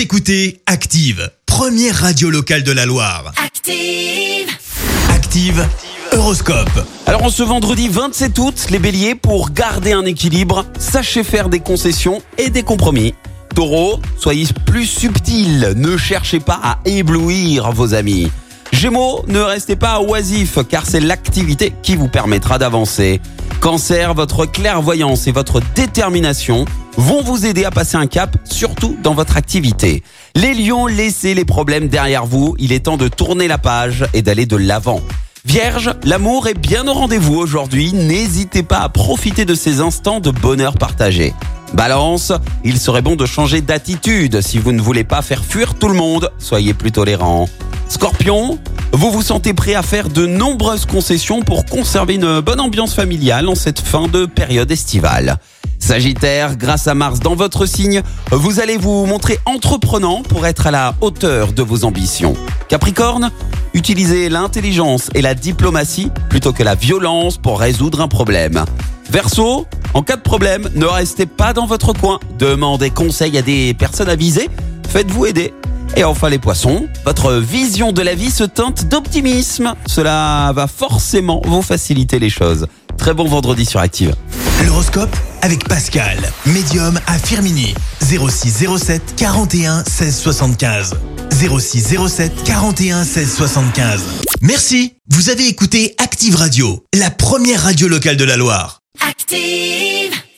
Vous écoutez Active, première radio locale de la Loire. Active. Active, Horoscope. Alors en ce vendredi 27 août, les béliers, pour garder un équilibre, sachez faire des concessions et des compromis. Taureau, soyez plus subtil, ne cherchez pas à éblouir vos amis. Gémeaux, ne restez pas oisif car c'est l'activité qui vous permettra d'avancer. Cancer, votre clairvoyance et votre détermination vont vous aider à passer un cap, surtout dans votre activité. Les lions, laissez les problèmes derrière vous, il est temps de tourner la page et d'aller de l'avant. Vierge, l'amour est bien au rendez-vous aujourd'hui, n'hésitez pas à profiter de ces instants de bonheur partagé. Balance, il serait bon de changer d'attitude si vous ne voulez pas faire fuir tout le monde, soyez plus tolérant. Scorpion, vous vous sentez prêt à faire de nombreuses concessions pour conserver une bonne ambiance familiale en cette fin de période estivale. Sagittaire, grâce à Mars dans votre signe, vous allez vous montrer entreprenant pour être à la hauteur de vos ambitions. Capricorne, utilisez l'intelligence et la diplomatie plutôt que la violence pour résoudre un problème. Verseau, en cas de problème, ne restez pas dans votre coin. Demandez conseil à des personnes avisées. Faites-vous aider. Et enfin les poissons, votre vision de la vie se teinte d'optimisme. Cela va forcément vous faciliter les choses. Très bon vendredi sur Active. L'horoscope avec Pascal, médium à Firmini. 0607 41 16 75. 0607 41 16 75. Merci, vous avez écouté Active Radio, la première radio locale de la Loire. Active.